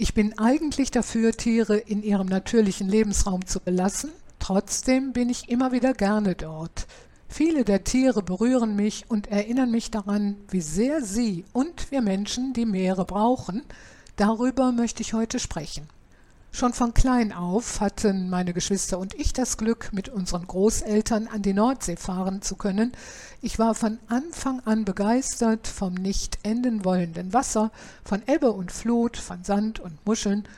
Ich bin eigentlich dafür, Tiere in ihrem natürlichen Lebensraum zu belassen. Trotzdem bin ich immer wieder gerne dort. Viele der Tiere berühren mich und erinnern mich daran, wie sehr sie und wir Menschen die Meere brauchen. Darüber möchte ich heute sprechen. Schon von klein auf hatten meine Geschwister und ich das Glück, mit unseren Großeltern an die Nordsee fahren zu können. Ich war von Anfang an begeistert vom nicht enden wollenden Wasser, von Ebbe und Flut, von Sand und Muscheln,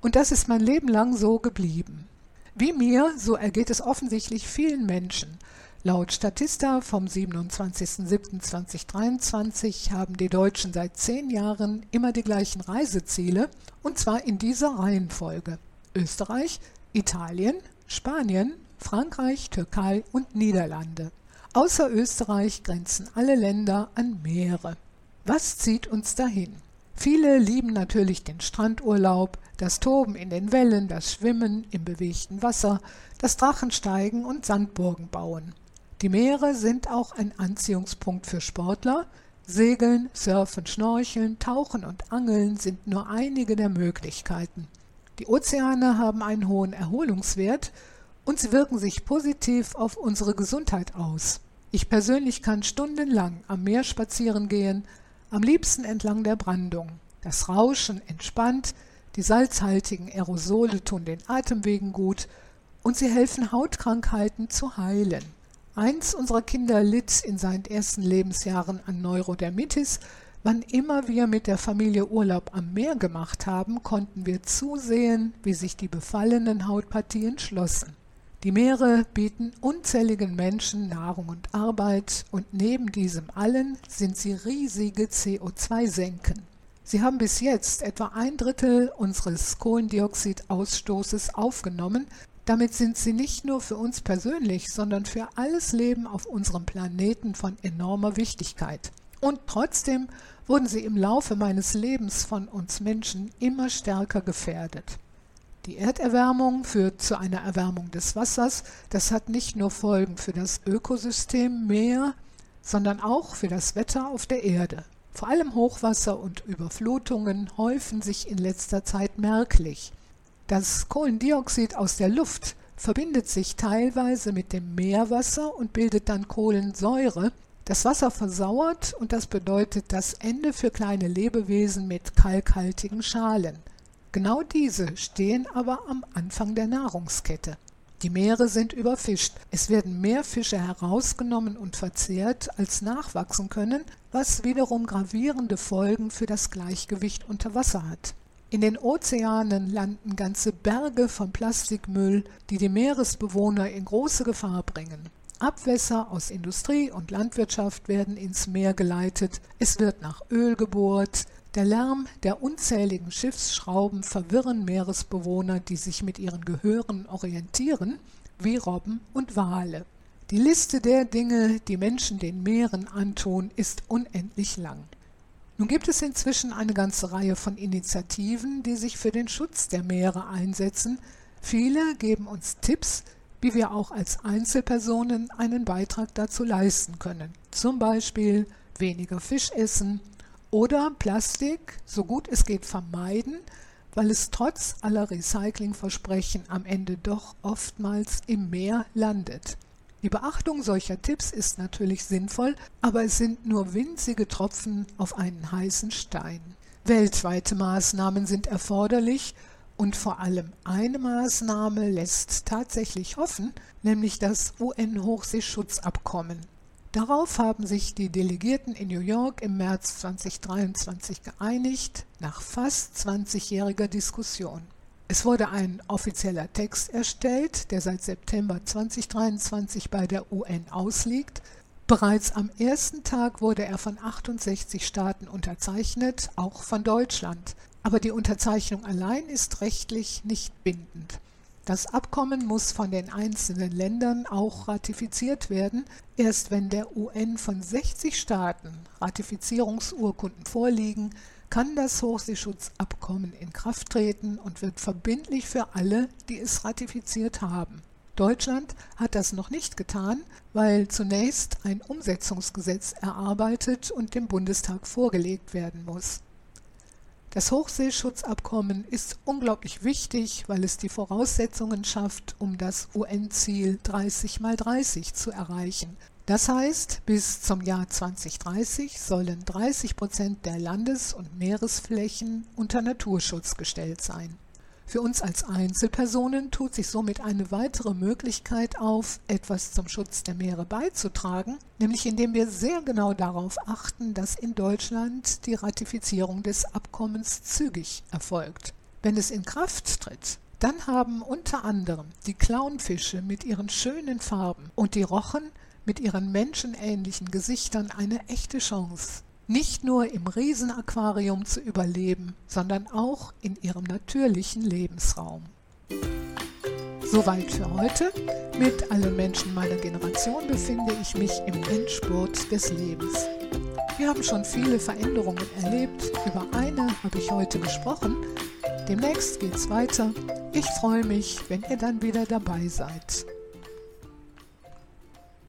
und das ist mein Leben lang so geblieben. Wie mir, so ergeht es offensichtlich vielen Menschen. Laut Statista vom 27.07.2023 haben die Deutschen seit zehn Jahren immer die gleichen Reiseziele, und zwar in dieser Reihenfolge. Österreich, Italien, Spanien, Frankreich, Türkei und Niederlande. Außer Österreich grenzen alle Länder an Meere. Was zieht uns dahin? Viele lieben natürlich den Strandurlaub, das Toben in den Wellen, das Schwimmen im bewegten Wasser, das Drachensteigen und Sandburgen bauen. Die Meere sind auch ein Anziehungspunkt für Sportler. Segeln, Surfen, Schnorcheln, Tauchen und Angeln sind nur einige der Möglichkeiten. Die Ozeane haben einen hohen Erholungswert und sie wirken sich positiv auf unsere Gesundheit aus. Ich persönlich kann stundenlang am Meer spazieren gehen, am liebsten entlang der Brandung. Das Rauschen entspannt, die salzhaltigen Aerosole tun den Atemwegen gut und sie helfen Hautkrankheiten zu heilen. Eins unserer Kinder litt in seinen ersten Lebensjahren an Neurodermitis. Wann immer wir mit der Familie Urlaub am Meer gemacht haben, konnten wir zusehen, wie sich die befallenen Hautpartien schlossen. Die Meere bieten unzähligen Menschen Nahrung und Arbeit und neben diesem allen sind sie riesige CO2-Senken. Sie haben bis jetzt etwa ein Drittel unseres Kohlendioxidausstoßes aufgenommen, damit sind sie nicht nur für uns persönlich, sondern für alles Leben auf unserem Planeten von enormer Wichtigkeit. Und trotzdem wurden sie im Laufe meines Lebens von uns Menschen immer stärker gefährdet. Die Erderwärmung führt zu einer Erwärmung des Wassers. Das hat nicht nur Folgen für das Ökosystem Meer, sondern auch für das Wetter auf der Erde. Vor allem Hochwasser und Überflutungen häufen sich in letzter Zeit merklich. Das Kohlendioxid aus der Luft verbindet sich teilweise mit dem Meerwasser und bildet dann Kohlensäure. Das Wasser versauert und das bedeutet das Ende für kleine Lebewesen mit kalkhaltigen Schalen. Genau diese stehen aber am Anfang der Nahrungskette. Die Meere sind überfischt. Es werden mehr Fische herausgenommen und verzehrt, als nachwachsen können, was wiederum gravierende Folgen für das Gleichgewicht unter Wasser hat. In den Ozeanen landen ganze Berge von Plastikmüll, die die Meeresbewohner in große Gefahr bringen. Abwässer aus Industrie und Landwirtschaft werden ins Meer geleitet, es wird nach Öl gebohrt, der Lärm der unzähligen Schiffsschrauben verwirren Meeresbewohner, die sich mit ihren Gehören orientieren, wie Robben und Wale. Die Liste der Dinge, die Menschen den Meeren antun, ist unendlich lang. Nun gibt es inzwischen eine ganze Reihe von Initiativen, die sich für den Schutz der Meere einsetzen. Viele geben uns Tipps, wie wir auch als Einzelpersonen einen Beitrag dazu leisten können. Zum Beispiel weniger Fisch essen oder Plastik so gut es geht vermeiden, weil es trotz aller Recyclingversprechen am Ende doch oftmals im Meer landet. Die Beachtung solcher Tipps ist natürlich sinnvoll, aber es sind nur winzige Tropfen auf einen heißen Stein. Weltweite Maßnahmen sind erforderlich und vor allem eine Maßnahme lässt tatsächlich hoffen, nämlich das UN-Hochseeschutzabkommen. Darauf haben sich die Delegierten in New York im März 2023 geeinigt, nach fast 20-jähriger Diskussion. Es wurde ein offizieller Text erstellt, der seit September 2023 bei der UN ausliegt. Bereits am ersten Tag wurde er von 68 Staaten unterzeichnet, auch von Deutschland. Aber die Unterzeichnung allein ist rechtlich nicht bindend. Das Abkommen muss von den einzelnen Ländern auch ratifiziert werden. Erst wenn der UN von 60 Staaten Ratifizierungsurkunden vorliegen, kann das Hochseeschutzabkommen in Kraft treten und wird verbindlich für alle, die es ratifiziert haben. Deutschland hat das noch nicht getan, weil zunächst ein Umsetzungsgesetz erarbeitet und dem Bundestag vorgelegt werden muss. Das Hochseeschutzabkommen ist unglaublich wichtig, weil es die Voraussetzungen schafft, um das UN-Ziel 30 mal 30 zu erreichen. Das heißt, bis zum Jahr 2030 sollen 30 Prozent der Landes- und Meeresflächen unter Naturschutz gestellt sein. Für uns als Einzelpersonen tut sich somit eine weitere Möglichkeit auf, etwas zum Schutz der Meere beizutragen, nämlich indem wir sehr genau darauf achten, dass in Deutschland die Ratifizierung des Abkommens zügig erfolgt. Wenn es in Kraft tritt, dann haben unter anderem die Clownfische mit ihren schönen Farben und die Rochen mit ihren menschenähnlichen Gesichtern eine echte Chance nicht nur im Riesenaquarium zu überleben, sondern auch in ihrem natürlichen Lebensraum. Soweit für heute. Mit allen Menschen meiner Generation befinde ich mich im Endspurt des Lebens. Wir haben schon viele Veränderungen erlebt. Über eine habe ich heute gesprochen. Demnächst geht's weiter. Ich freue mich, wenn ihr dann wieder dabei seid.